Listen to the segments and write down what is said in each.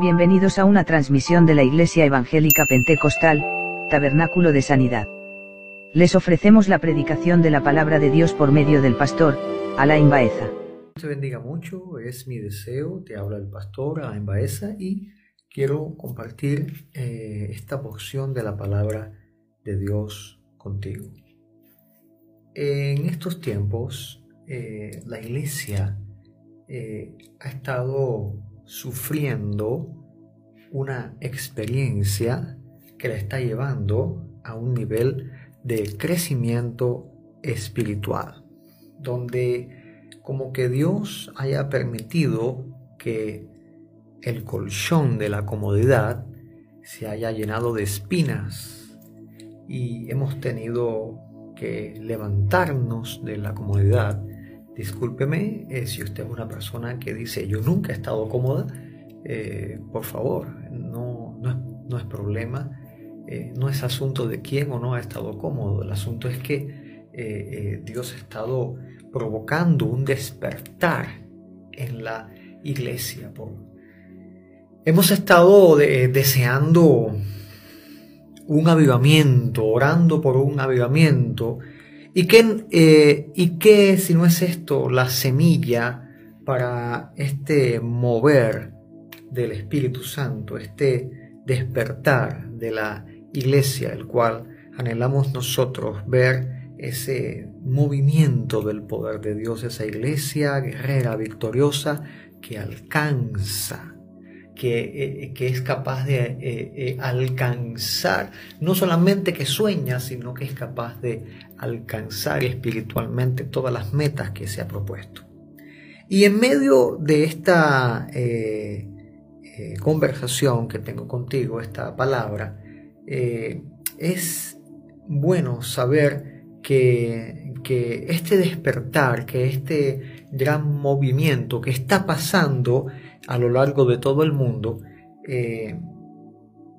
Bienvenidos a una transmisión de la Iglesia Evangélica Pentecostal, Tabernáculo de Sanidad. Les ofrecemos la predicación de la palabra de Dios por medio del pastor, Alain Baeza. Te bendiga mucho, es mi deseo, te habla el pastor Alain Baeza y quiero compartir eh, esta porción de la palabra de Dios contigo. En estos tiempos, eh, la iglesia eh, ha estado sufriendo una experiencia que la está llevando a un nivel de crecimiento espiritual, donde como que Dios haya permitido que el colchón de la comodidad se haya llenado de espinas. Y hemos tenido que levantarnos de la comodidad Discúlpeme eh, si usted es una persona que dice yo nunca he estado cómoda, eh, por favor, no, no, es, problema, eh, no es asunto de quién o no ha estado cómodo, el asunto es que Dios ha estado provocando un despertar en la iglesia. Hemos estado deseando un avivamiento, orando por un avivamiento, ¿Y qué, eh, ¿Y qué si no es esto la semilla para este mover del Espíritu Santo, este despertar de la iglesia, el cual anhelamos nosotros ver ese movimiento del poder de Dios, esa iglesia guerrera, victoriosa, que alcanza eh, que, es capaz de eh, eh, alcanzar, no solamente que sueña, sino que es capaz de alcanzar espiritualmente todas las metas que se ha propuesto. Y en medio de esta conversación que tengo contigo, esta palabra, es bueno saber que, que este despertar, que este gran movimiento que está pasando a lo largo de todo el mundo, eh,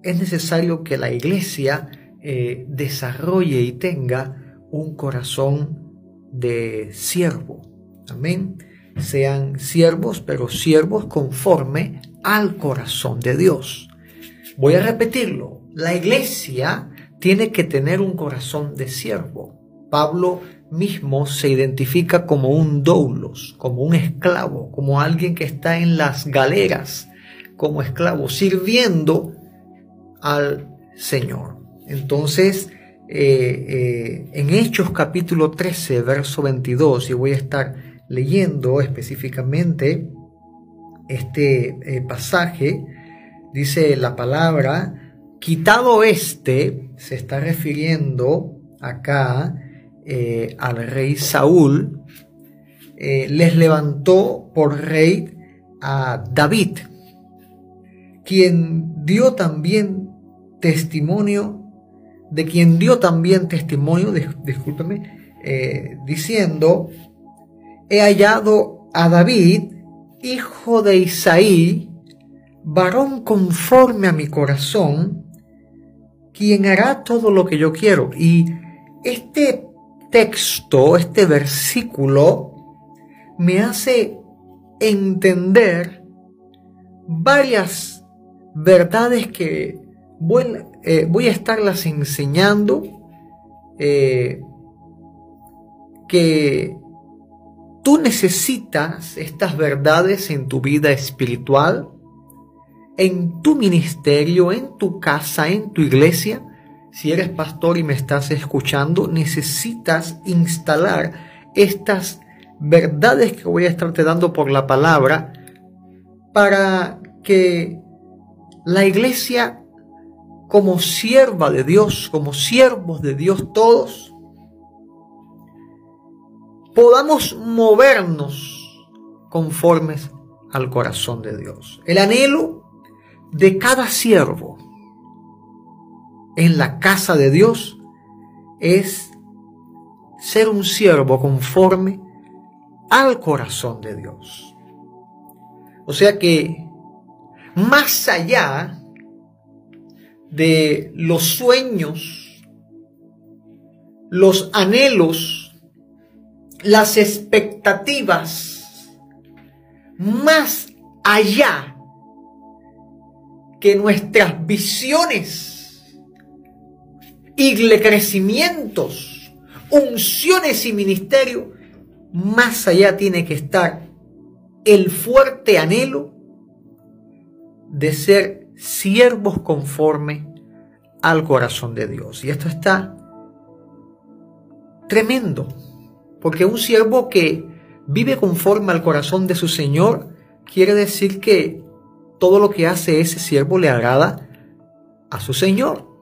es necesario que la iglesia eh, desarrolle y tenga un corazón de siervo. Amén. Sean siervos, pero siervos conforme al corazón de Dios. Voy a repetirlo. La iglesia tiene que tener un corazón de siervo. Pablo mismo se identifica como un doulos, como un esclavo, como alguien que está en las galeras como esclavo, sirviendo al Señor. Entonces, eh, eh, en Hechos capítulo 13, verso 22, y voy a estar leyendo específicamente este eh, pasaje, dice la palabra, quitado este, se está refiriendo acá eh, al rey Saúl, eh, les levantó por rey a David, quien dio también testimonio, de quien dio también testimonio, discúlpeme, eh, diciendo, he hallado a David, hijo de Isaí, varón conforme a mi corazón, quien hará todo lo que yo quiero. Y este texto, este versículo, me hace entender varias verdades que voy, eh, voy a estarlas enseñando, eh, que tú necesitas estas verdades en tu vida espiritual, en tu ministerio, en tu casa, en tu iglesia, si eres pastor y me estás escuchando, necesitas instalar estas verdades que voy a estarte dando por la palabra para que la iglesia como sierva de Dios, como siervos de Dios todos, podamos movernos conformes al corazón de Dios. El anhelo de cada siervo en la casa de Dios es ser un siervo conforme al corazón de Dios. O sea que más allá de los sueños, los anhelos, las expectativas, más allá que nuestras visiones y crecimientos, unciones y ministerio, más allá tiene que estar el fuerte anhelo de ser siervos conforme al corazón de Dios. Y esto está tremendo, porque un siervo que vive conforme al corazón de su Señor quiere decir que todo lo que hace ese siervo le agrada a su Señor.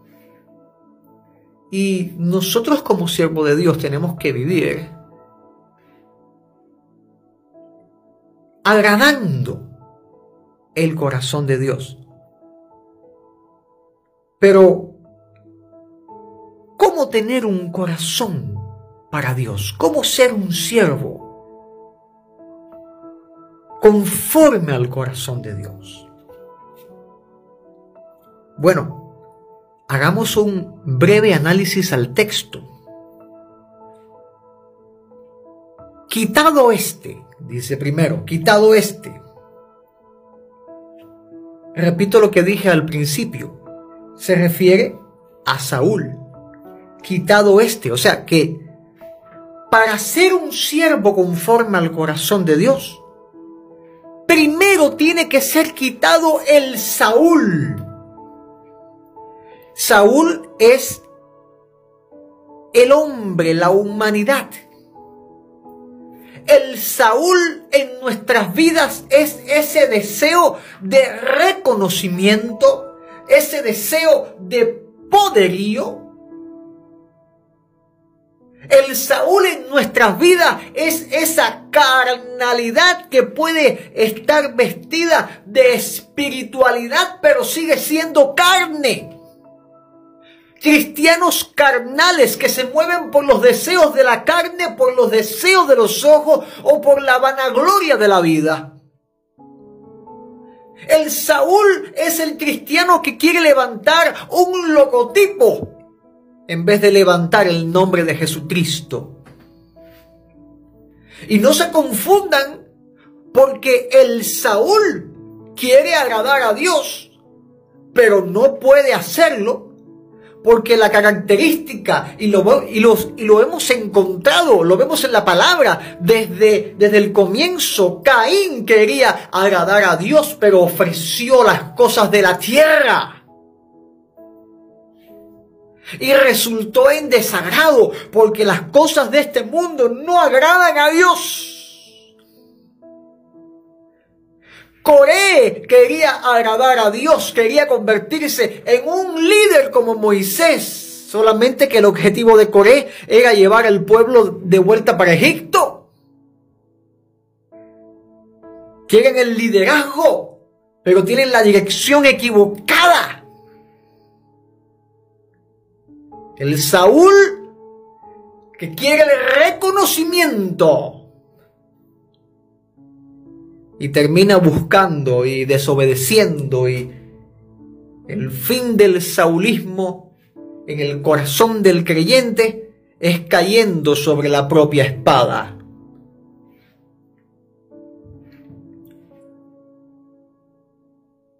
Y nosotros como siervo de Dios tenemos que vivir agradando el corazón de Dios. Pero, ¿cómo tener un corazón para Dios? ¿Cómo ser un siervo conforme al corazón de Dios? Bueno, hagamos un breve análisis al texto. Quitado este, dice primero, quitado este. Repito lo que dije al principio. Se refiere a Saúl. Quitado este. O sea que para ser un siervo conforme al corazón de Dios, primero tiene que ser quitado el Saúl. Saúl es el hombre, la humanidad el Saúl en nuestras vidas es ese deseo de reconocimiento, ese deseo de poderío. El Saúl en nuestras vidas es esa carnalidad que puede estar vestida de espiritualidad, pero sigue siendo carne cristianos carnales que se mueven por los deseos de la carne, por los deseos de los ojos o por la vanagloria de la vida. El Saúl es el cristiano que quiere levantar un logotipo en vez de levantar el nombre de Jesucristo. Y no se confundan porque el Saúl quiere agradar a Dios, pero no puede hacerlo porque la característica, y lo, y, los, y lo hemos encontrado, lo vemos en la palabra, desde, desde el comienzo, Caín quería agradar a Dios, pero ofreció las cosas de la tierra. Y resultó en desagrado, porque las cosas de este mundo no agradan a Dios. Coré quería agradar a Dios, quería convertirse en un líder como Moisés. Solamente que el objetivo de Coré era llevar al pueblo de vuelta para Egipto. Quieren el liderazgo, pero tienen la dirección equivocada. El Saúl que quiere el reconocimiento y termina buscando y desobedeciendo y el fin del saulismo en el corazón del creyente es cayendo sobre la propia espada.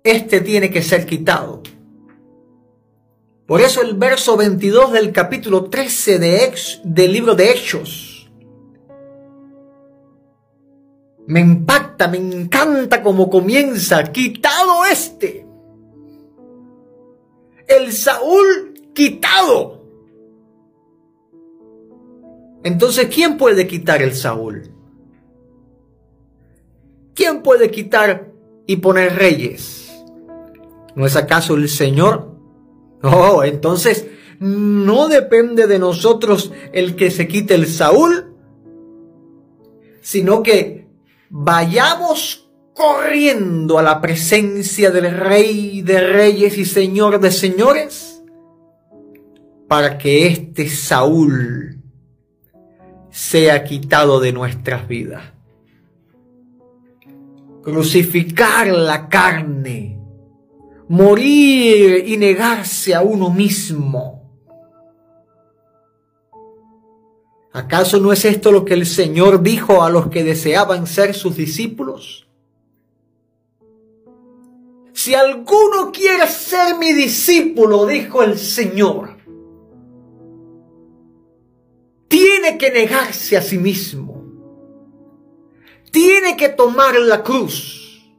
Este tiene que ser quitado. Por eso el verso 22 del capítulo 13 de del libro de Hechos Me impacta, me encanta cómo comienza. Quitado este. El Saúl quitado. Entonces, ¿quién puede quitar el Saúl? ¿Quién puede quitar y poner reyes? ¿No es acaso el Señor? Oh, entonces no depende de nosotros el que se quite el Saúl, sino que vayamos corriendo a la presencia del Rey de Reyes y Señor de Señores, para que este Saúl sea quitado de nuestras vidas. Crucificar la carne, morir y negarse a uno mismo ¿Acaso no es esto lo que el Señor dijo a los que deseaban ser sus discípulos? si alguno quiere ser mi discípulo, dijo el Señor, tiene que negarse a sí mismo, tiene que tomar la cruz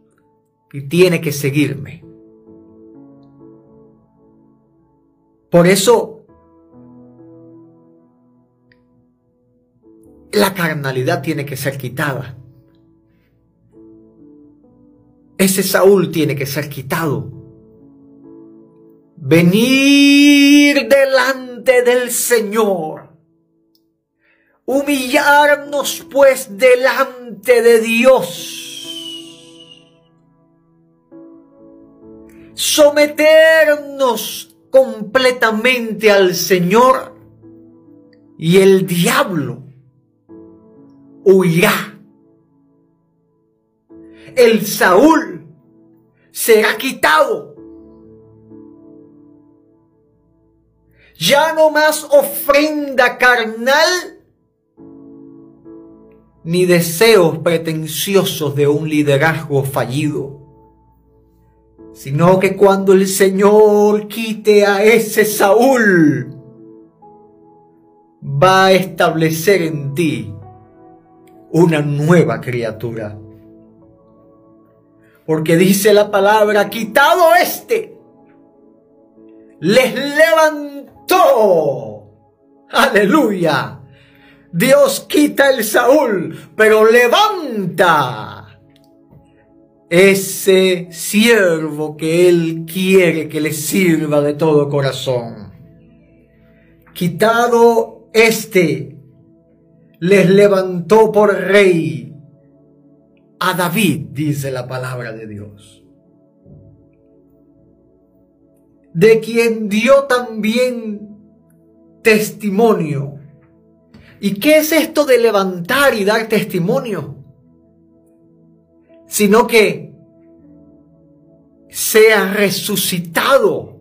y tiene que seguirme. Por eso, la carnalidad tiene que ser quitada. Ese Saúl tiene que ser quitado. Venir delante del Señor. Humillarnos pues delante de Dios. Someternos completamente al Señor y el diablo huirá. El Saúl será quitado. Ya no más ofrenda carnal ni deseos pretenciosos de un liderazgo fallido sino que cuando el Señor quite a ese Saúl, va a establecer en ti una nueva criatura. Porque dice la palabra, quitado este, les levantó. Aleluya. Dios quita el Saúl, pero levanta ese siervo que Él quiere que le sirva de todo corazón. Quitado este, les levantó por rey a David, dice la palabra de Dios, de quien dio también testimonio. ¿Y qué es esto de levantar y dar testimonio? sino que sea resucitado,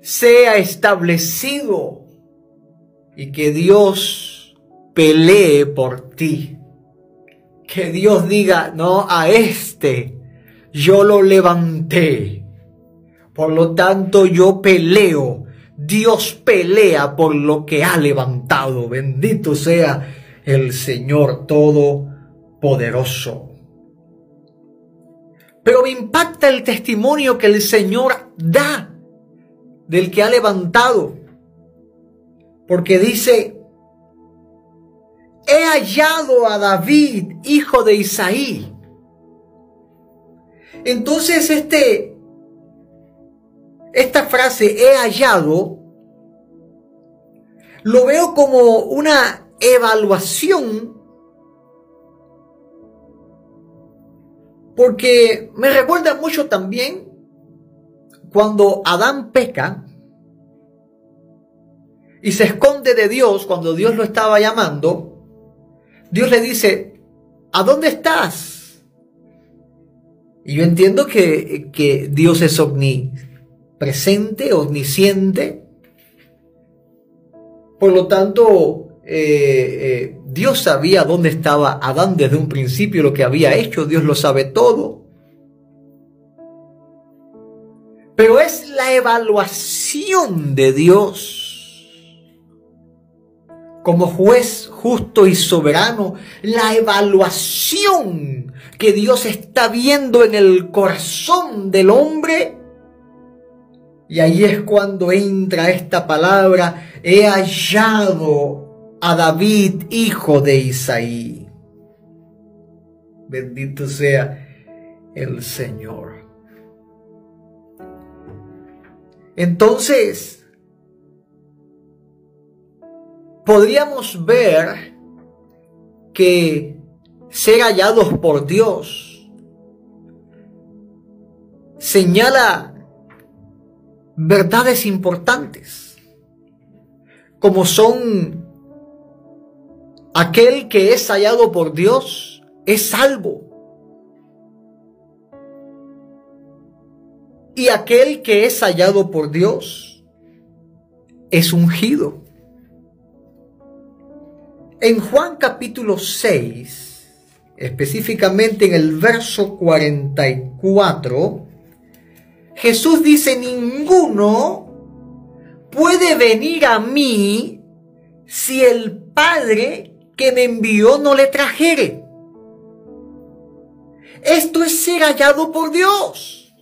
sea establecido y que Dios pelee por ti. Que Dios diga, no, a este yo lo levanté. Por lo tanto yo peleo. Dios pelea por lo que ha levantado. Bendito sea el Señor Todopoderoso. Pero me impacta el testimonio que el Señor da del que ha levantado. Porque dice, he hallado a David, hijo de Isaí. Entonces este, esta frase, he hallado, lo veo como una evaluación Porque me recuerda mucho también cuando Adán peca y se esconde de Dios cuando Dios lo estaba llamando, Dios le dice, ¿a dónde estás? Y yo entiendo que, que Dios es omnipresente, omnisciente. Por lo tanto, eh, eh, Dios sabía dónde estaba Adán desde un principio, lo que había hecho, Dios lo sabe todo. Pero es la evaluación de Dios como juez justo y soberano, la evaluación que Dios está viendo en el corazón del hombre. Y ahí es cuando entra esta palabra, he hallado a David, hijo de Isaí. Bendito sea el Señor. Entonces, podríamos ver que ser hallados por Dios señala verdades importantes, como son Aquel que es hallado por Dios es salvo. Y aquel que es hallado por Dios es ungido. En Juan capítulo 6, específicamente en el verso 44, Jesús dice, ninguno puede venir a mí si el Padre que me envió no le trajere. Esto es ser hallado por Dios.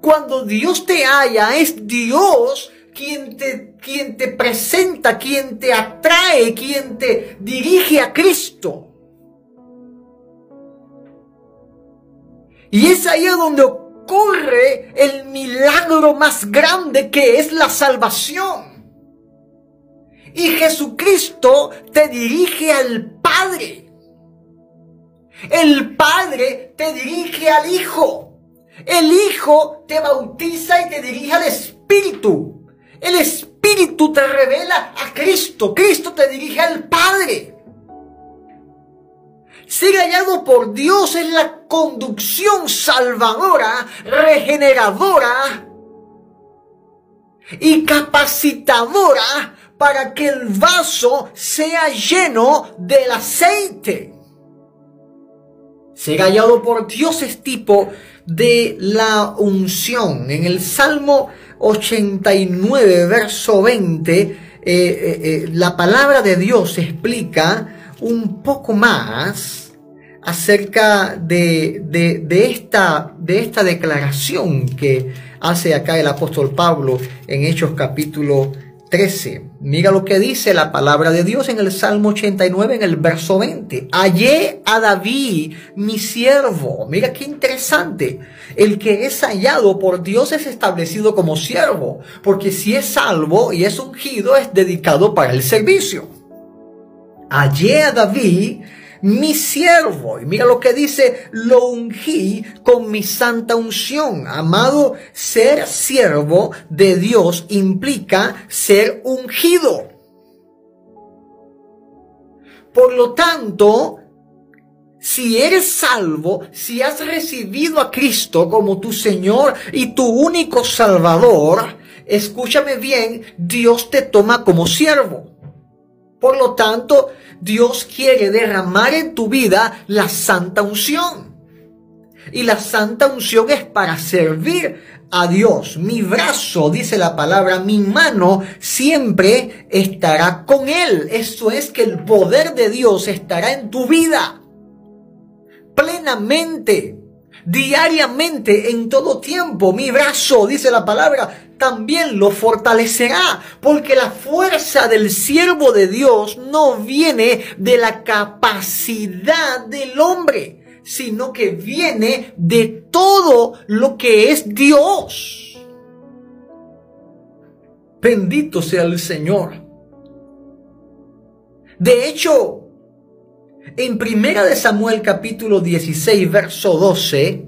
Cuando Dios te halla, es Dios quien te, te presenta, quien te atrae, quien te dirige a Cristo. Y es ahí donde ocurre el milagro más grande que es la salvación. Y Jesucristo te dirige al Padre. El Padre te dirige al Hijo. El Hijo te bautiza y te dirige al Espíritu. El Espíritu te revela a Cristo. Cristo te dirige al Padre. Ser hallado por Dios es la conducción salvadora, regeneradora y capacitadora para que el vaso sea lleno del aceite. Ser hallado por Dios es tipo de la unción. En el Salmo 89, verso 20, eh, eh, eh, la palabra de Dios explica un poco más acerca de, de, esta, de esta declaración que hace acá el apóstol Pablo en Hechos capítulo 13. Mira lo que dice la palabra de Dios en el Salmo 89, en el verso 20. Hallé a David, mi siervo. Mira qué interesante. El que es hallado por Dios es establecido como siervo, porque si es salvo y es ungido, es dedicado para el servicio. Hallé a David, mi siervo. Y mira lo que dice, lo ungí con mi santa unción. Amado, ser siervo de Dios implica ser ungido. Por lo tanto, si eres salvo, si has recibido a Cristo como tu Señor y tu único Salvador, escúchame bien, Dios te toma como siervo. Por lo tanto, Dios quiere derramar en tu vida la santa unción. Y la santa unción es para servir a Dios. Mi brazo, dice la palabra, mi mano siempre estará con Él. Eso es que el poder de Dios estará en tu vida plenamente, diariamente, en todo tiempo. Mi brazo, dice la palabra, también lo fortalecerá, porque la fuerza del siervo de Dios no viene de la capacidad del hombre, sino que viene de todo lo que es Dios. Bendito sea el Señor. De hecho, en Primera de Samuel capítulo 16, verso 12,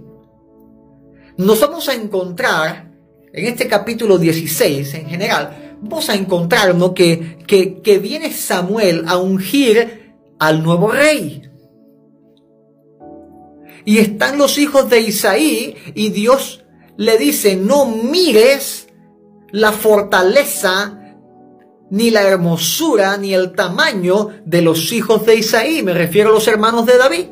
nos vamos a encontrar en este capítulo 16 en general, vamos a encontrarnos que, que, que viene Samuel a ungir al nuevo rey. Y están los hijos de Isaí y Dios le dice, no mires la fortaleza, ni la hermosura, ni el tamaño de los hijos de Isaí. Me refiero a los hermanos de David.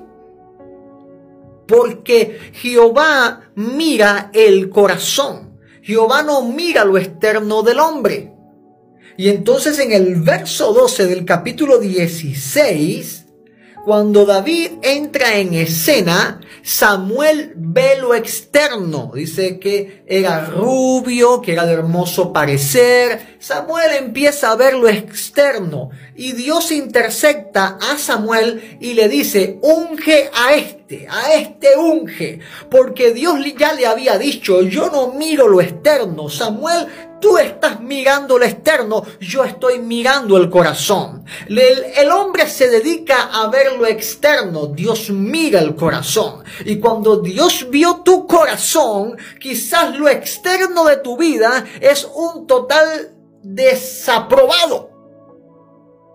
Porque Jehová mira el corazón. Jehová no mira lo externo del hombre. Y entonces en el verso 12 del capítulo 16, cuando David entra en escena, Samuel ve lo externo. Dice que era rubio, que era de hermoso parecer. Samuel empieza a ver lo externo. Y Dios intersecta a Samuel y le dice, unge a este, a este unge. Porque Dios ya le había dicho, yo no miro lo externo. Samuel, Tú estás mirando lo externo, yo estoy mirando el corazón. El, hombre se dedica a ver lo externo, Dios mira el corazón. Y cuando Dios vio tu corazón, quizás lo externo de tu vida es un total desaprobado.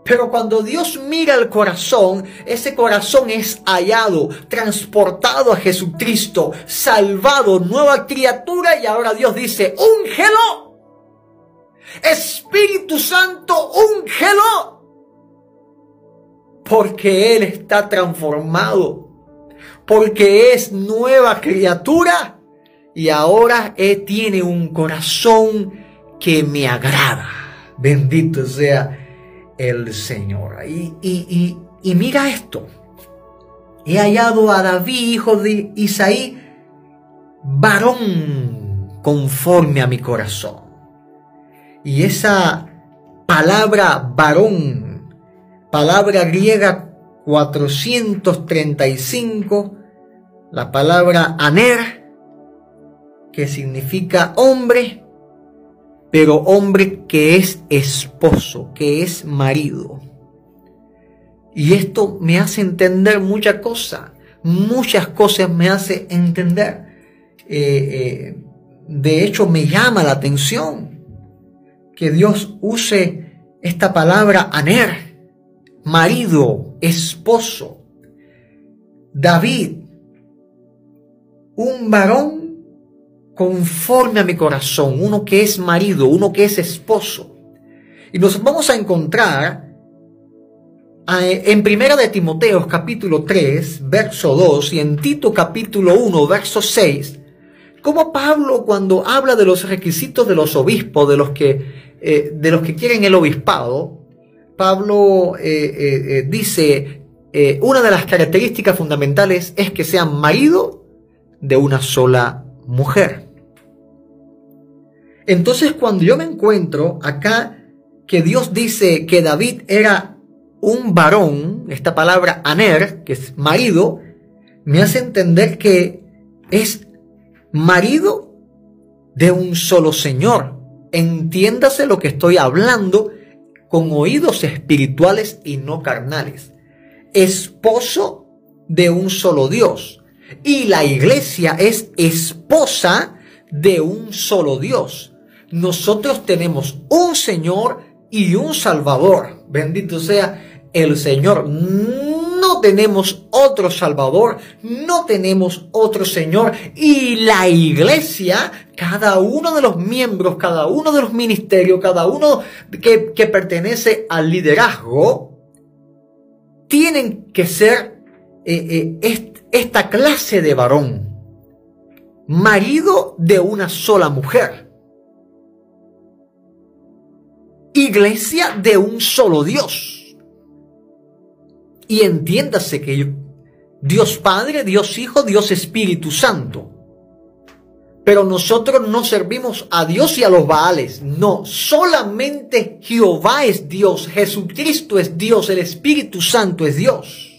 Pero cuando Dios mira el corazón, ese corazón es hallado, transportado a Jesucristo, salvado, nueva criatura y ahora Dios dice, úngelo Espíritu Santo, úngelo. Porque Él está transformado. porque es nueva criatura y ahora él tiene un corazón que me agrada. Bendito sea el Señor. Y, y, y, mira esto. He hallado a David, hijo de Isaí, varón conforme a mi corazón. Y esa palabra varón, palabra griega 435, la palabra aner, que significa hombre, pero hombre que es esposo, que es marido. Y esto me hace entender muchas cosas, muchas cosas me hace entender. Eh, eh, de hecho, me llama la atención que Dios use esta palabra aner, marido, esposo. David, un varón conforme a mi corazón, uno que es marido, uno que es esposo. Y nos vamos a encontrar en Primera de Timoteo capítulo 3, verso 2 y en Tito capítulo 1, verso 6, como Pablo cuando habla de los requisitos de los obispos, de los que, eh, de los que quieren el obispado, Pablo eh, eh, dice, una de las características fundamentales es que sean marido de una sola mujer. Entonces cuando yo me encuentro acá que Dios dice que David era un varón, esta palabra aner, que es marido, me hace entender que es marido de un solo Señor. Entiéndase lo que estoy hablando con oídos espirituales y no carnales. Esposo de un solo Dios. Y la iglesia es esposa de un solo Dios. Nosotros tenemos un Señor y un Salvador. Bendito sea el Señor. Tenemos otro Salvador, no tenemos otro Señor. Y la iglesia, cada uno de los miembros, cada uno de los ministerios, cada uno que, que pertenece al liderazgo, tienen que ser eh, eh, esta clase de varón marido de una sola mujer. Iglesia de un solo Dios. Y entiéndase que Dios Padre, Dios Hijo, Dios Espíritu Santo. Pero nosotros no servimos a Dios y a los Baales. No, solamente Jehová es Dios, Jesucristo es Dios, el Espíritu Santo es Dios.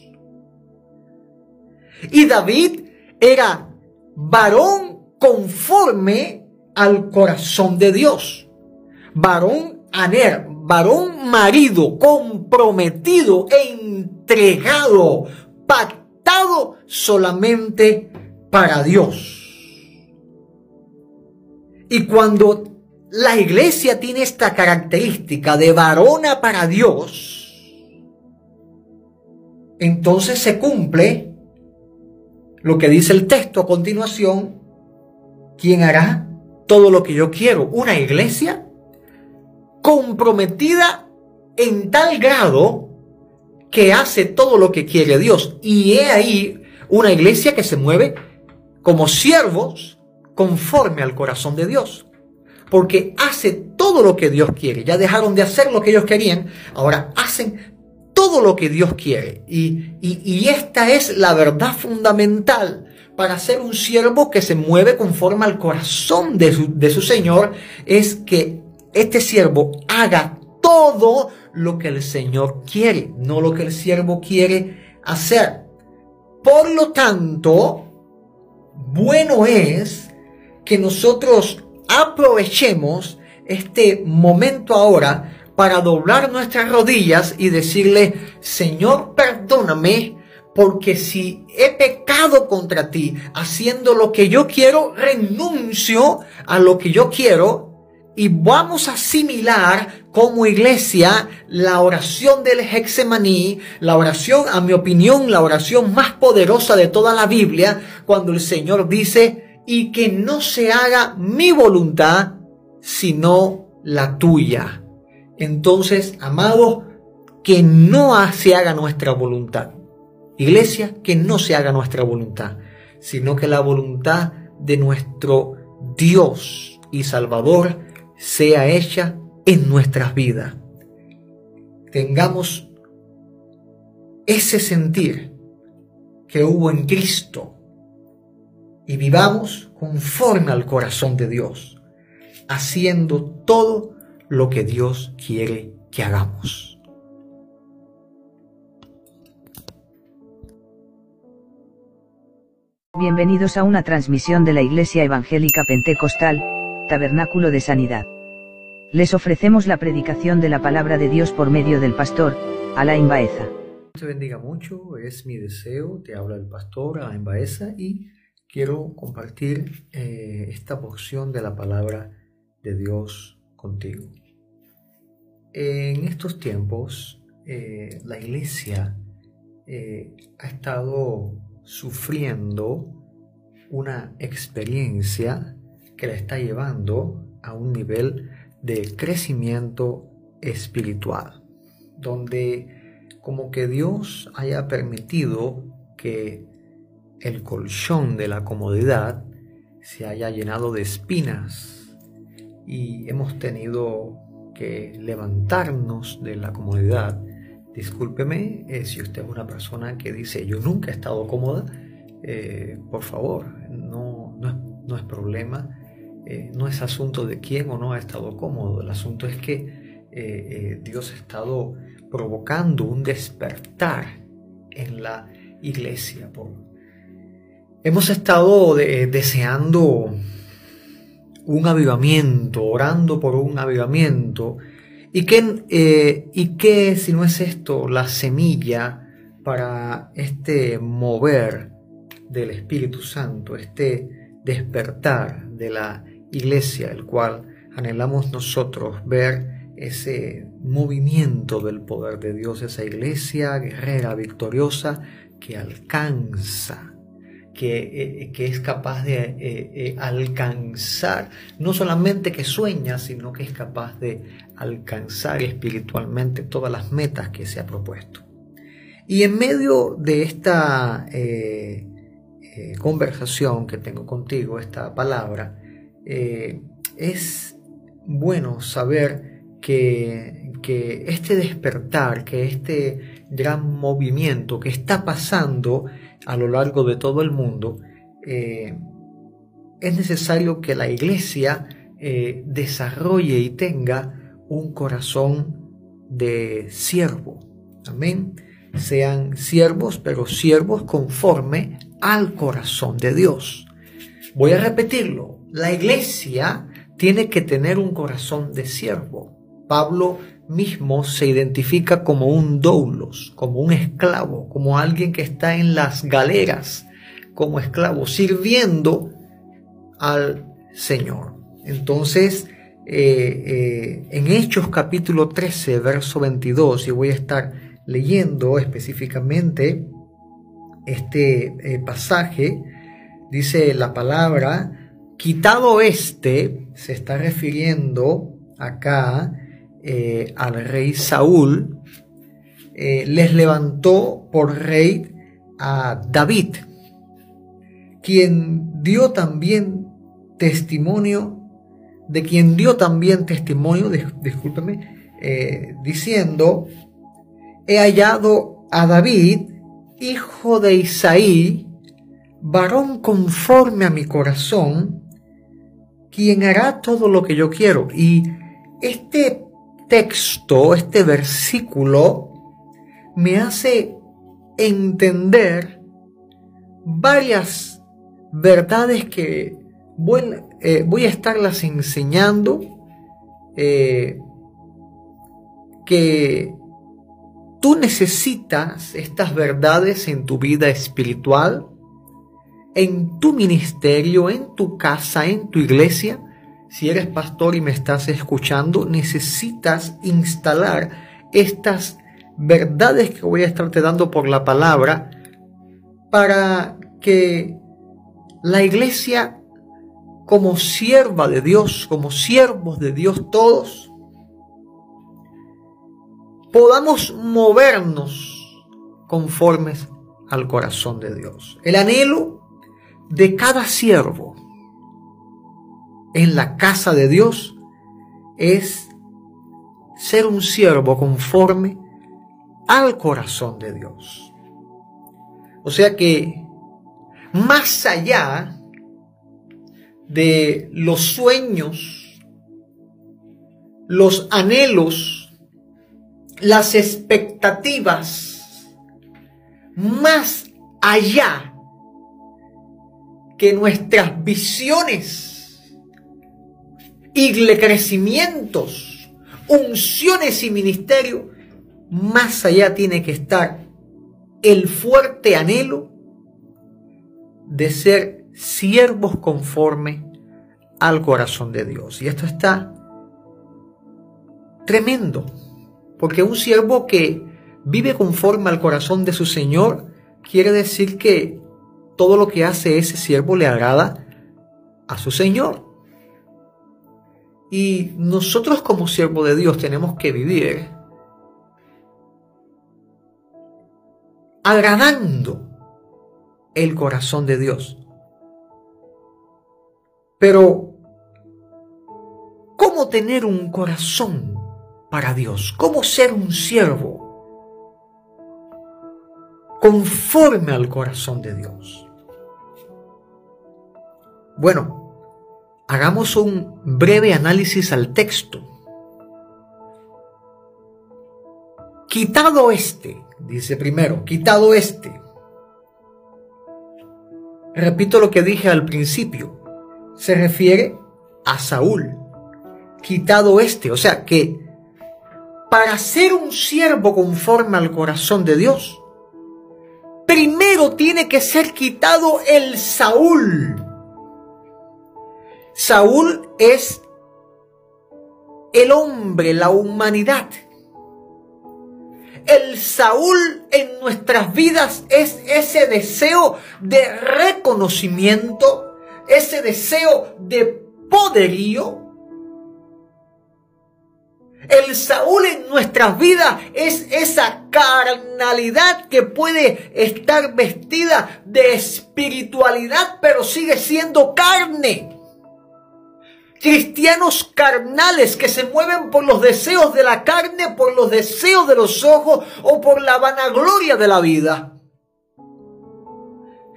Y David era varón conforme al corazón de Dios. Varón aner, varón marido, comprometido, entregado, pactado solamente para Dios. Y cuando la iglesia tiene esta característica de varona para Dios, entonces se cumple lo que dice el texto a continuación, ¿quién hará todo lo que yo quiero? Una iglesia comprometida en tal grado que hace todo lo que quiere Dios. Y he ahí una iglesia que se mueve como siervos conforme al corazón de Dios. Porque hace todo lo que Dios quiere. Ya dejaron de hacer lo que ellos querían. Ahora hacen todo lo que Dios quiere. Y, esta es la verdad fundamental para ser un siervo que se mueve conforme al corazón de su, de su Señor, es que este siervo haga todo lo que el Señor quiere, no lo que el siervo quiere hacer. Por lo tanto, bueno es que nosotros aprovechemos este momento ahora para doblar nuestras rodillas y decirle, Señor, perdóname, porque si he pecado contra ti, haciendo lo que yo quiero, renuncio a lo que yo quiero y vamos a asimilar como iglesia la oración del Hexemaní, la oración, a mi opinión, la oración más poderosa de toda la Biblia, cuando el Señor dice, y que no se haga mi voluntad, sino la tuya. Entonces, amado, que no se haga nuestra voluntad, Iglesia, que no se haga nuestra voluntad, sino que la voluntad de nuestro Dios y Salvador sea hecha en nuestras vidas. Tengamos ese sentir que hubo en Cristo y vivamos conforme al corazón de Dios, haciendo todo lo que Dios quiere que hagamos. Bienvenidos a una transmisión de la Iglesia Evangélica Pentecostal, Tabernáculo de Sanidad. Les ofrecemos la predicación de la palabra de Dios por medio del pastor, Alain Baeza. Te bendiga mucho, es mi deseo, te habla el pastor Alain Baeza y quiero compartir eh, esta porción de la palabra de Dios contigo. En estos tiempos, eh, la iglesia eh, ha estado sufriendo una experiencia que la está llevando a un nivel de crecimiento espiritual, donde como que Dios haya permitido que el colchón de la comodidad se haya llenado de espinas. Y hemos tenido que levantarnos de la comodidad. Discúlpeme eh, si usted es una persona que dice yo nunca he estado cómoda, eh, por favor, no, no, es, problema, eh, no es asunto de quién o no ha estado cómodo, el asunto es que Dios ha estado provocando un despertar en la iglesia. Hemos estado deseando un avivamiento, orando por un avivamiento, ¿Y qué, eh, ¿Y si no es esto la semilla para este mover del Espíritu Santo, este despertar de la iglesia, el cual anhelamos nosotros ver ese movimiento del poder de Dios, esa iglesia guerrera, victoriosa, que alcanza que, eh, que, es capaz de eh, eh, alcanzar, no solamente que sueña, sino que es capaz de alcanzar espiritualmente todas las metas que se ha propuesto. Y en medio de esta conversación que tengo contigo, esta palabra, es bueno saber que, que este despertar, que este gran movimiento que está pasando, a lo largo de todo el mundo, eh, es necesario que la iglesia eh, desarrolle y tenga un corazón de siervo. Amén. Sean siervos, pero siervos conforme al corazón de Dios. Voy a repetirlo. La iglesia tiene que tener un corazón de siervo. Pablo mismo se identifica como un doulos, como un esclavo, como alguien que está en las galeras como esclavo, sirviendo al Señor. Entonces, eh, eh, en Hechos capítulo 13, verso 22, y voy a estar leyendo específicamente este eh, pasaje, dice la palabra, quitado este, se está refiriendo acá eh, al rey Saúl, eh, les levantó por rey a David, quien dio también testimonio, de quien dio también testimonio, discúlpeme, eh, diciendo, he hallado a David, hijo de Isaí, varón conforme a mi corazón, quien hará todo lo que yo quiero. Y este texto, este versículo, me hace entender varias verdades que voy, eh, voy a estarlas enseñando, eh, que tú necesitas estas verdades en tu vida espiritual, en tu ministerio, en tu casa, en tu iglesia, si eres pastor y me estás escuchando, necesitas instalar estas verdades que voy a estarte dando por la palabra para que la iglesia como sierva de Dios, como siervos de Dios todos, podamos movernos conformes al corazón de Dios. El anhelo de cada siervo en la casa de Dios es ser un siervo conforme al corazón de Dios. O sea que más allá de los sueños, los anhelos, las expectativas, más allá que nuestras visiones y crecimientos, unciones y ministerio, más allá tiene que estar el fuerte anhelo de ser siervos conforme al corazón de Dios. Y esto está tremendo, porque un siervo que vive conforme al corazón de su Señor quiere decir que todo lo que hace ese siervo le agrada a su Señor. Y nosotros como siervo de Dios tenemos que vivir agradando el corazón de Dios. Pero, ¿cómo tener un corazón para Dios? ¿Cómo ser un siervo conforme al corazón de Dios? Bueno, hagamos un breve análisis al texto. Quitado este, dice primero, quitado este, Repito lo que dije al principio. Se refiere a Saúl. Quitado este. O sea que para ser un siervo conforme al corazón de Dios, primero tiene que ser quitado el Saúl. Saúl es el hombre, la humanidad el Saúl en nuestras vidas es ese deseo de reconocimiento, ese deseo de poderío. El Saúl en nuestras vidas es esa carnalidad que puede estar vestida de espiritualidad, pero sigue siendo carne cristianos carnales que se mueven por los deseos de la carne, por los deseos de los ojos o por la vanagloria de la vida.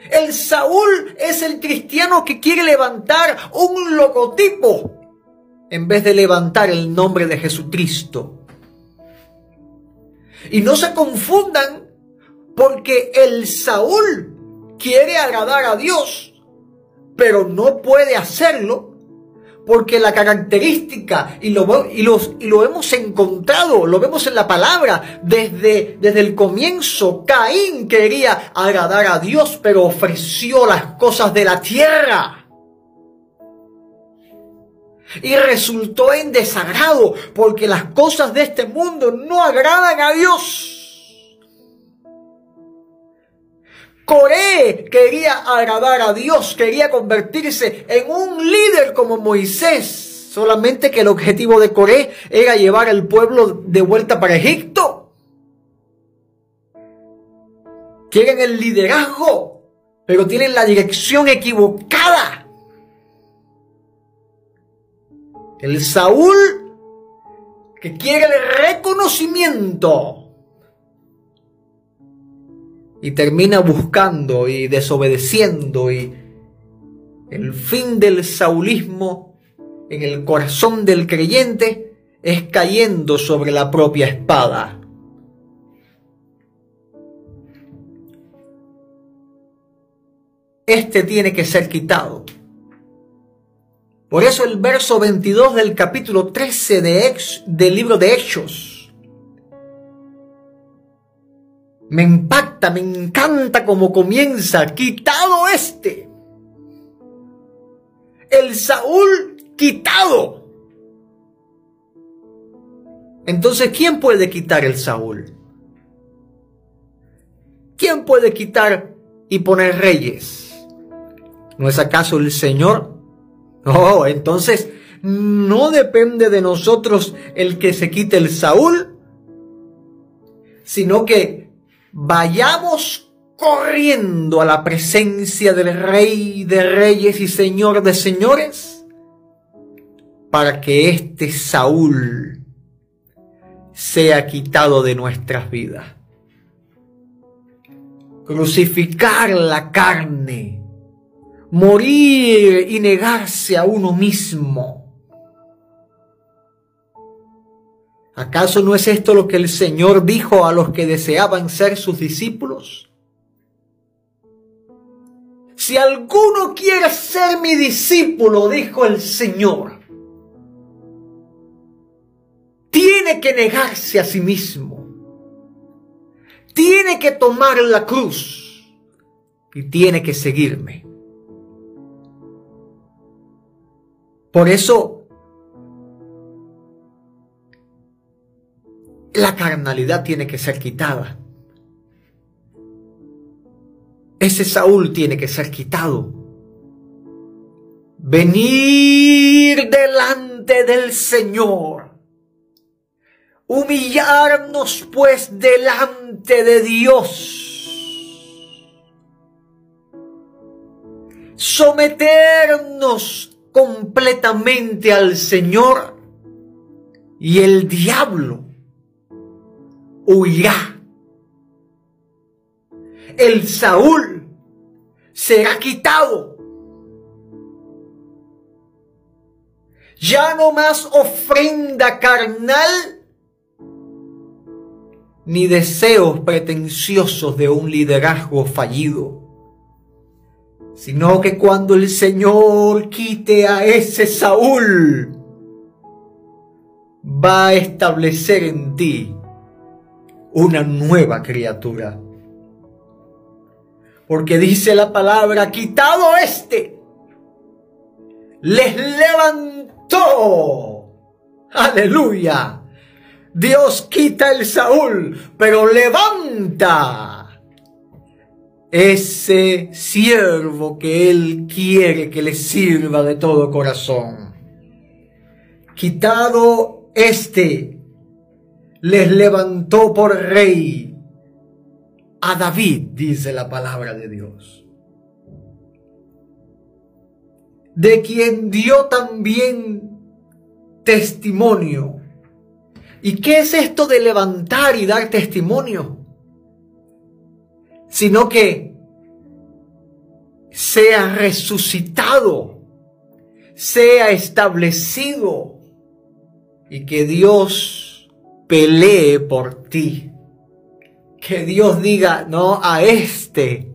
El Saúl es el cristiano que quiere levantar un logotipo en vez de levantar el nombre de Jesucristo. Y no se confundan porque el Saúl quiere agradar a Dios, pero no puede hacerlo porque la característica, y lo, y, los, y lo hemos encontrado, lo vemos en la palabra, desde, desde el comienzo, Caín quería agradar a Dios, pero ofreció las cosas de la tierra. Y resultó en desagrado, porque las cosas de este mundo no agradan a Dios. Coré quería agradar a Dios, quería convertirse en un líder como Moisés. Solamente que el objetivo de Coré era llevar al pueblo de vuelta para Egipto. Quieren el liderazgo, pero tienen la dirección equivocada. El Saúl que quiere el reconocimiento y termina buscando y desobedeciendo y el fin del saulismo en el corazón del creyente es cayendo sobre la propia espada. Este tiene que ser quitado. Por eso el verso 22 del capítulo 13 de del libro de Hechos Me impacta, me encanta cómo comienza. Quitado este. El Saúl quitado. Entonces, ¿quién puede quitar el Saúl? ¿Quién puede quitar y poner reyes? ¿No es acaso el Señor? Oh, entonces no depende de nosotros el que se quite el Saúl, sino que vayamos corriendo a la presencia del Rey de Reyes y Señor de Señores para que este Saúl sea quitado de nuestras vidas. Crucificar la carne, morir y negarse a uno mismo ¿Acaso no es esto lo que el Señor dijo a los que deseaban ser sus discípulos? Si alguno quiere ser mi discípulo, dijo el Señor, tiene que negarse a sí mismo, tiene que tomar la cruz y tiene que seguirme. Por eso la carnalidad tiene que ser quitada. Ese Saúl tiene que ser quitado. Venir delante del Señor. Humillarnos pues delante de Dios. Someternos completamente al Señor y el diablo huirá. El Saúl será quitado. Ya no más ofrenda carnal ni deseos pretenciosos de un liderazgo fallido, sino que cuando el Señor quite a ese Saúl, va a establecer en ti una nueva criatura. Porque dice la palabra, quitado este, les levantó. Aleluya. Dios quita el Saúl, pero levanta ese siervo que Él quiere que le sirva de todo corazón. Quitado este, les levantó por rey a David, dice la palabra de Dios, de quien dio también testimonio. ¿Y qué es esto de levantar y dar testimonio? Sino que sea resucitado, sea establecido y que Dios pelee por ti. Que Dios diga, no, a este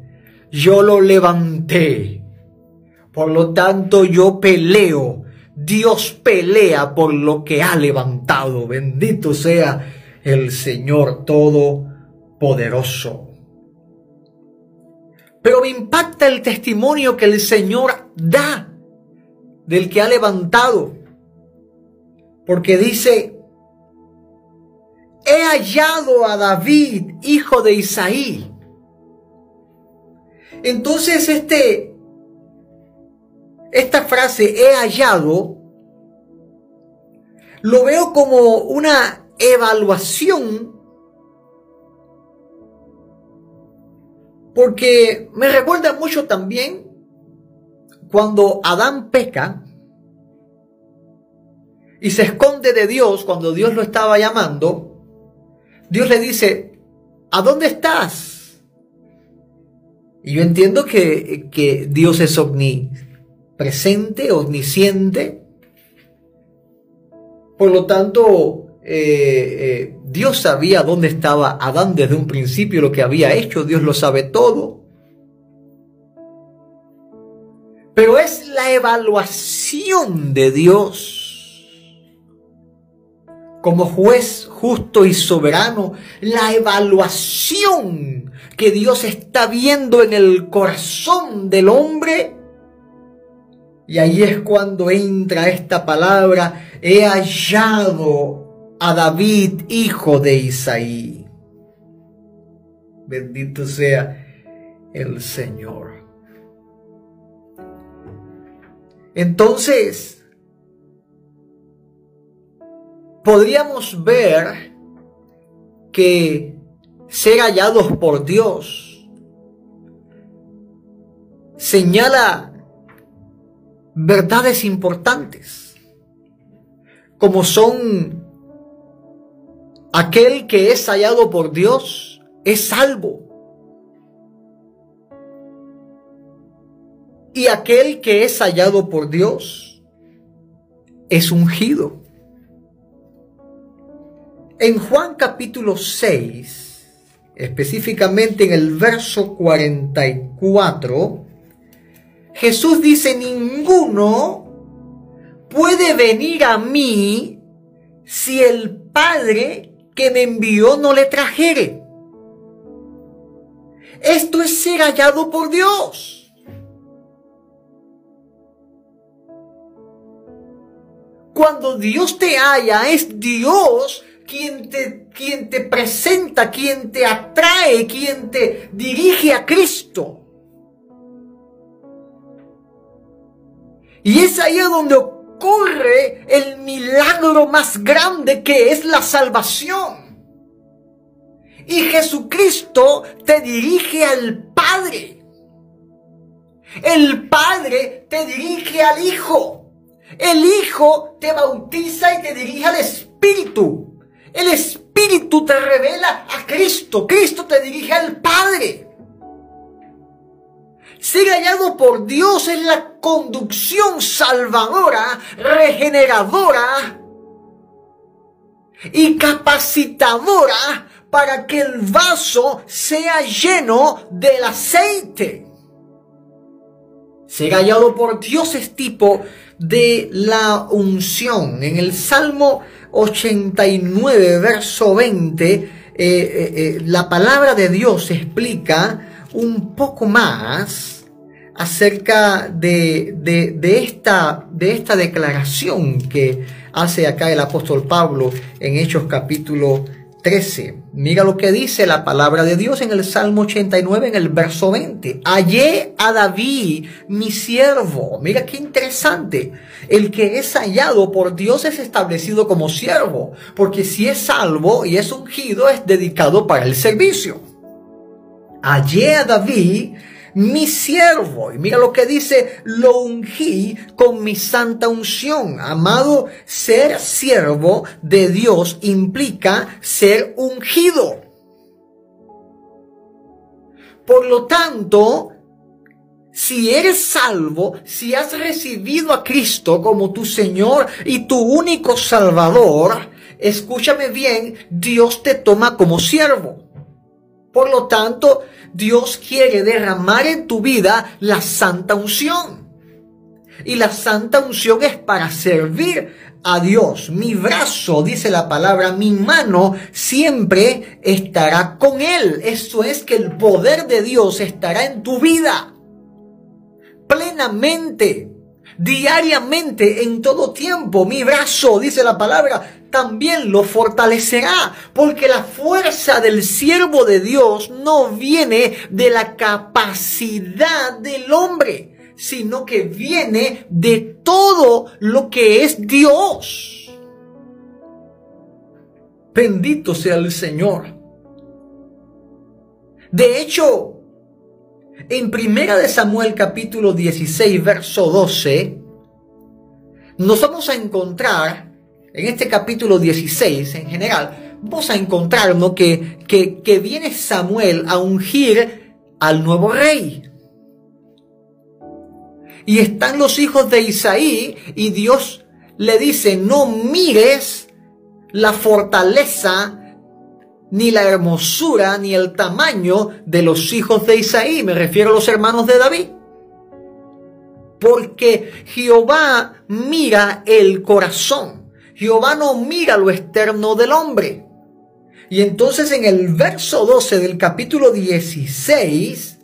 yo lo levanté. Por lo tanto, yo peleo. Dios pelea por lo que ha levantado. Bendito sea el Señor Todopoderoso. Pero me impacta el testimonio que el Señor da del que ha levantado. Porque dice, he hallado a David, hijo de Isaí. Entonces este, esta frase he hallado, lo veo como una evaluación porque me recuerda mucho también cuando Adán peca y se esconde de Dios cuando Dios lo estaba llamando, Dios le dice, ¿a dónde estás? Y yo entiendo que, Dios es omnipresente, omnisciente. Por lo tanto, eh, eh, Dios sabía dónde estaba Adán desde un principio, lo que había hecho, Dios lo sabe todo. Pero es la evaluación de Dios como juez justo y soberano, la evaluación que Dios está viendo en el corazón del hombre. Y ahí es cuando entra esta palabra, he hallado a David, hijo de Isaí. Bendito sea el Señor. Entonces, podríamos ver que ser hallados por Dios señala verdades importantes, como son aquel que es hallado por Dios, es salvo. Y aquel que es hallado por Dios es ungido. En Juan capítulo 6, específicamente en el verso 44, Jesús dice, ninguno puede venir a mí si el Padre que me envió no le trajere. Esto es ser hallado por Dios. Cuando Dios te halla, es Dios quien te, quien te presenta, quien te atrae, quien te dirige a Cristo. Y es ahí donde ocurre el milagro más grande que es la salvación. Y Jesucristo te dirige al Padre. El Padre te dirige al Hijo. El Hijo te bautiza y te dirige al Espíritu. El Espíritu te revela a Cristo. Cristo te dirige al Padre. Ser hallado por Dios es la conducción salvadora, regeneradora y capacitadora para que el vaso sea lleno del aceite. Ser hallado por Dios es tipo de la unción. En el Salmo 89, verso 20, eh, eh, eh, la palabra de Dios explica un poco más acerca de, de, esta, de esta declaración que hace acá el apóstol Pablo en Hechos capítulo 13. Mira lo que dice la palabra de Dios en el Salmo 89, en el verso 20. Hallé a David, mi siervo. Mira qué interesante. El que es hallado por Dios es establecido como siervo, porque si es salvo y es ungido, es dedicado para el servicio. Hallé a David, mi siervo. Y mira lo que dice, lo ungí con mi santa unción. Amado, ser siervo de Dios implica ser ungido. Por lo tanto, si eres salvo, si has recibido a Cristo como tu Señor y tu único Salvador, escúchame bien, Dios te toma como siervo. Por lo tanto, Dios quiere derramar en tu vida la santa unción. Y la santa unción es para servir a Dios. Mi brazo, dice la palabra, mi mano siempre estará con Él. Eso es que el poder de Dios estará en tu vida. Plenamente, diariamente, en todo tiempo. Mi brazo, dice la palabra, también lo fortalecerá, porque la fuerza del siervo de Dios no viene de la capacidad del hombre, sino que viene de todo lo que es Dios. Bendito sea el Señor. De hecho, en Primera de Samuel capítulo 16, verso 12, nos vamos a encontrar en este capítulo 16 en general, vamos a encontrarnos que, que, que viene Samuel a ungir al nuevo rey. Y están los hijos de Isaí y Dios le dice, no mires la fortaleza, ni la hermosura, ni el tamaño de los hijos de Isaí. Me refiero a los hermanos de David. Porque Jehová mira el corazón. Jehová no mira lo externo del hombre. Y entonces en el verso 12 del capítulo 16,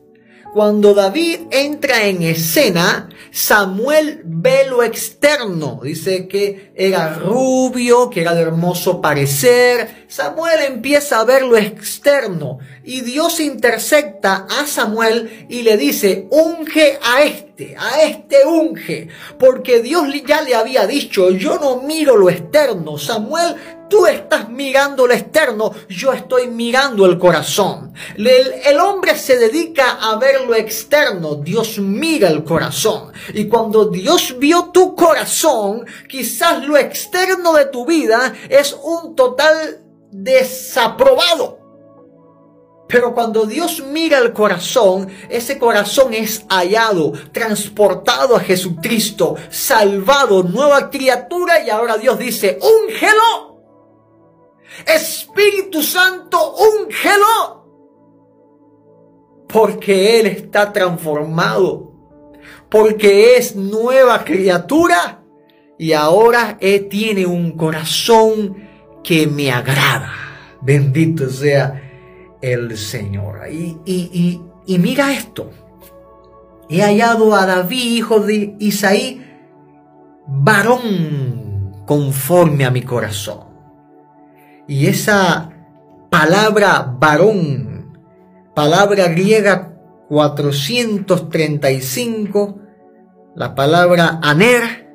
cuando David entra en escena, Samuel ve lo externo. Dice que era rubio, que era de hermoso parecer. Samuel empieza a ver lo externo. Y Dios intercepta a Samuel y le dice, unge a este, a este unge, porque Dios ya le había dicho, yo no miro lo externo, Samuel, tú estás mirando lo externo, yo estoy mirando el corazón. El, hombre se dedica a ver lo externo, Dios mira el corazón. Y cuando Dios vio tu corazón, quizás lo externo de tu vida es un total desaprobado. Pero cuando Dios mira el corazón, ese corazón es hallado, transportado a Jesucristo, salvado, nueva criatura y ahora Dios dice, úngelo. Espíritu Santo, úngelo. Porque Él está transformado, porque es nueva criatura y ahora Él tiene un corazón que me agrada. Bendito sea el Señor. Y, y, y, mira esto. He hallado a David, hijo de Isaí, varón conforme a mi corazón. Y esa palabra varón, palabra griega 435, la palabra aner,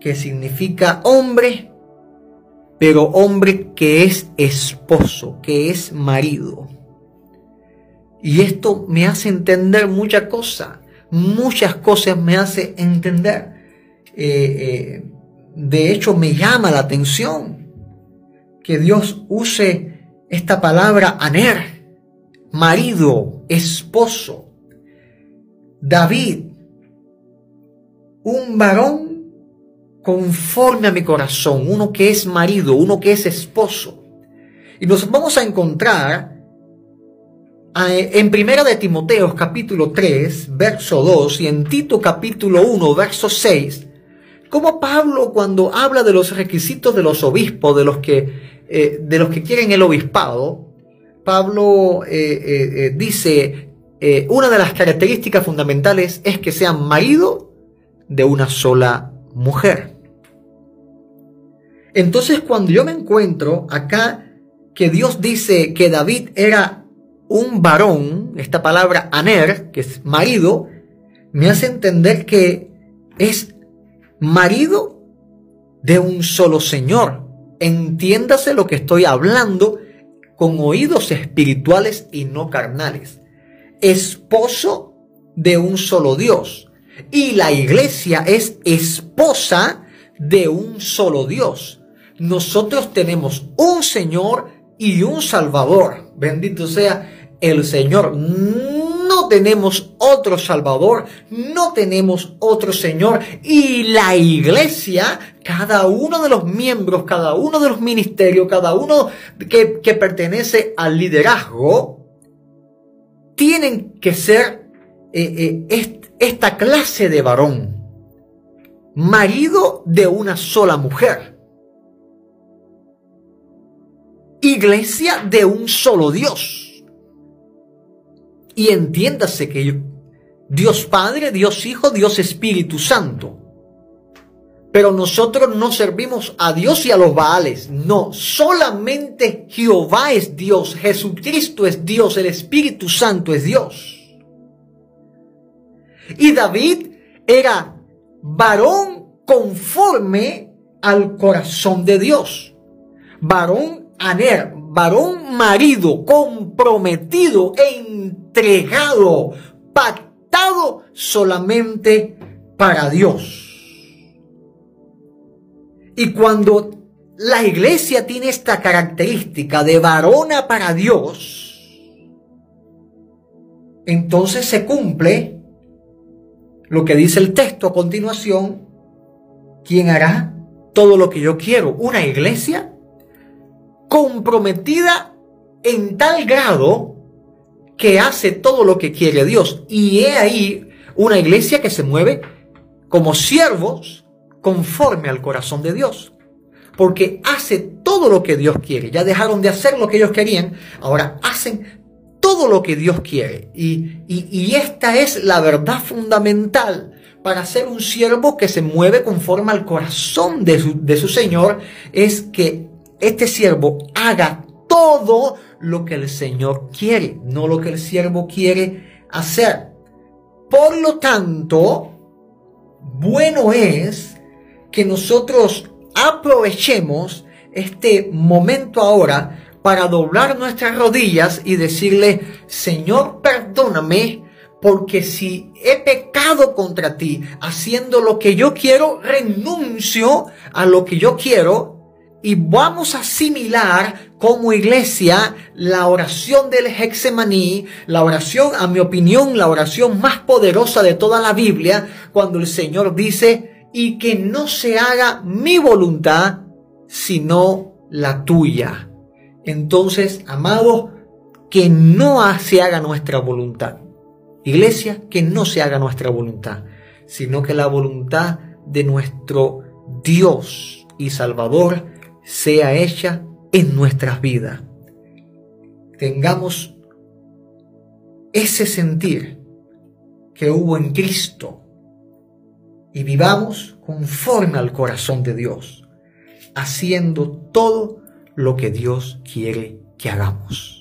que significa hombre, pero hombre que es esposo, que es marido. Y esto me hace entender muchas cosas, muchas cosas me hace entender. Eh, eh, de hecho, me llama la atención que Dios use esta palabra aner, marido, esposo. David, un varón conforme a mi corazón, uno que es marido, uno que es esposo. Y nos vamos a encontrar en Primera de Timoteo capítulo 3, verso 2 y en Tito capítulo 1, verso 6, como Pablo cuando habla de los requisitos de los obispos, de los que, eh, de los que quieren el obispado, Pablo eh, eh, dice, una de las características fundamentales es que sean marido de una sola mujer. Entonces cuando yo me encuentro acá que Dios dice que David era un varón, esta palabra aner, que es marido, me hace entender que es marido de un solo Señor. Entiéndase lo que estoy hablando con oídos espirituales y no carnales. Esposo de un solo Dios. Y la iglesia es esposa de un solo Dios. Nosotros tenemos un Señor y un Salvador. Bendito sea el Señor. Tenemos otro Salvador, no tenemos otro Señor. Y la iglesia, cada uno de los miembros, cada uno de los ministerios, cada uno que, que pertenece al liderazgo, tienen que ser eh, eh, esta clase de varón, marido de una sola mujer, iglesia de un solo Dios. Y entiéndase que Dios Padre, Dios Hijo, Dios Espíritu Santo. Pero nosotros no servimos a Dios y a los Baales. No, solamente Jehová es Dios, Jesucristo es Dios, el Espíritu Santo es Dios. Y David era varón conforme al corazón de Dios. Varón aner, varón marido, comprometido e entregado, pactado solamente para Dios. Y cuando la iglesia tiene esta característica de varona para Dios, entonces se cumple lo que dice el texto a continuación, ¿quién hará todo lo que yo quiero? Una iglesia comprometida en tal grado que hace todo lo que quiere Dios. Y he ahí una iglesia que se mueve como siervos conforme al corazón de Dios. Porque hace todo lo que Dios quiere. Ya dejaron de hacer lo que ellos querían. Ahora hacen todo lo que Dios quiere. Y, y, esta es la verdad fundamental para ser un siervo que se mueve conforme al corazón de su, de su Señor, es que este siervo haga todo lo que el Señor quiere, no lo que el siervo quiere hacer. Por lo tanto, bueno es que nosotros aprovechemos este momento ahora para doblar nuestras rodillas y decirle, Señor, perdóname, porque si he pecado contra ti haciendo lo que yo quiero, renuncio a lo que yo quiero y vamos a asimilar como iglesia la oración del Hexemaní, la oración, a mi opinión, la oración más poderosa de toda la Biblia, cuando el Señor dice, y que no se haga mi voluntad, sino la tuya. Entonces, amado, que no se haga nuestra voluntad. Iglesia, que no se haga nuestra voluntad, sino que la voluntad de nuestro Dios y Salvador sea hecha en nuestras vidas. Tengamos ese sentir que hubo en Cristo y vivamos conforme al corazón de Dios, haciendo todo lo que Dios quiere que hagamos.